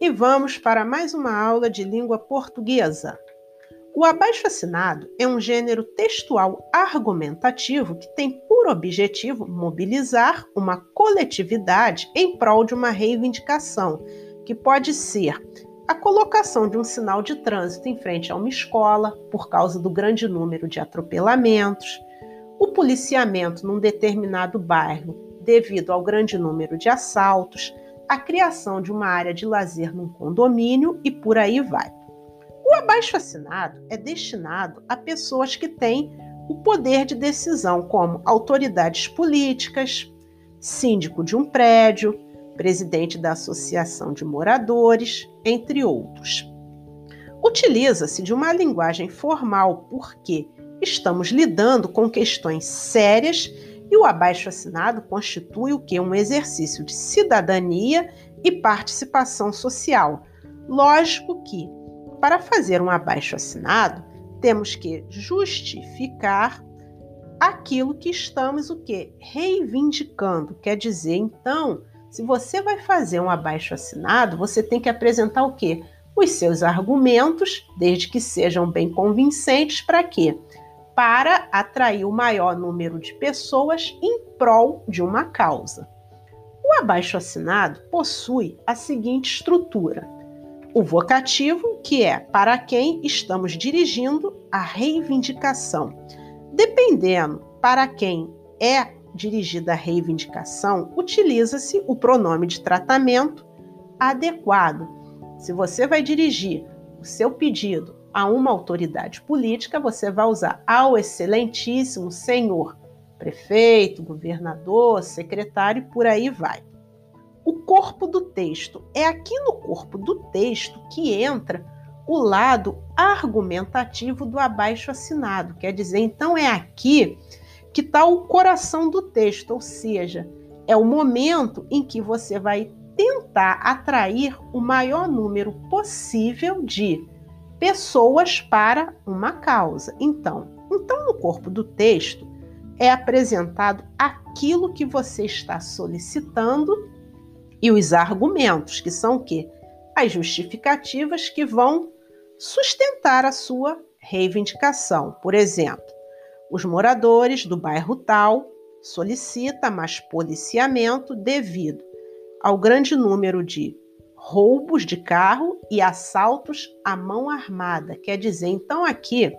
E vamos para mais uma aula de língua portuguesa. O abaixo-assinado é um gênero textual argumentativo que tem por objetivo mobilizar uma coletividade em prol de uma reivindicação, que pode ser a colocação de um sinal de trânsito em frente a uma escola, por causa do grande número de atropelamentos, o policiamento num determinado bairro devido ao grande número de assaltos, a criação de uma área de lazer num condomínio e por aí vai. O abaixo-assinado é destinado a pessoas que têm o poder de decisão, como autoridades políticas, síndico de um prédio, presidente da associação de moradores, entre outros. Utiliza-se de uma linguagem formal porque estamos lidando com questões sérias e o abaixo-assinado constitui o que? Um exercício de cidadania e participação social. Lógico que para fazer um abaixo-assinado, temos que justificar aquilo que estamos o que reivindicando. Quer dizer, então, se você vai fazer um abaixo-assinado, você tem que apresentar o quê? Os seus argumentos, desde que sejam bem convincentes, para quê? Para atrair o maior número de pessoas em prol de uma causa. O abaixo-assinado possui a seguinte estrutura: o vocativo, que é para quem estamos dirigindo a reivindicação. Dependendo para quem é dirigida a reivindicação, utiliza-se o pronome de tratamento adequado. Se você vai dirigir o seu pedido a uma autoridade política, você vai usar ao excelentíssimo senhor prefeito, governador, secretário e por aí vai o corpo do texto. É aqui no corpo do texto que entra o lado argumentativo do abaixo assinado. Quer dizer, então é aqui que está o coração do texto, ou seja, é o momento em que você vai tentar atrair o maior número possível de pessoas para uma causa. Então, então no corpo do texto é apresentado aquilo que você está solicitando e os argumentos, que são o quê? As justificativas que vão sustentar a sua reivindicação. Por exemplo, os moradores do bairro tal solicitam mais policiamento devido ao grande número de roubos de carro e assaltos à mão armada. Quer dizer, então aqui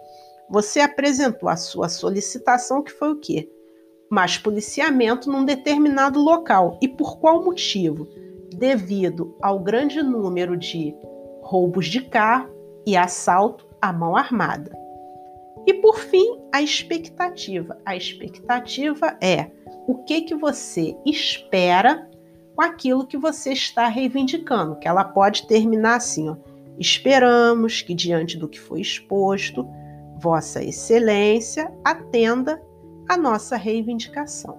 você apresentou a sua solicitação que foi o quê? mais policiamento num determinado local. E por qual motivo? Devido ao grande número de roubos de carro e assalto à mão armada. E por fim, a expectativa. A expectativa é o que que você espera com aquilo que você está reivindicando, que ela pode terminar assim, ó, Esperamos que diante do que foi exposto, Vossa Excelência atenda a nossa reivindicação.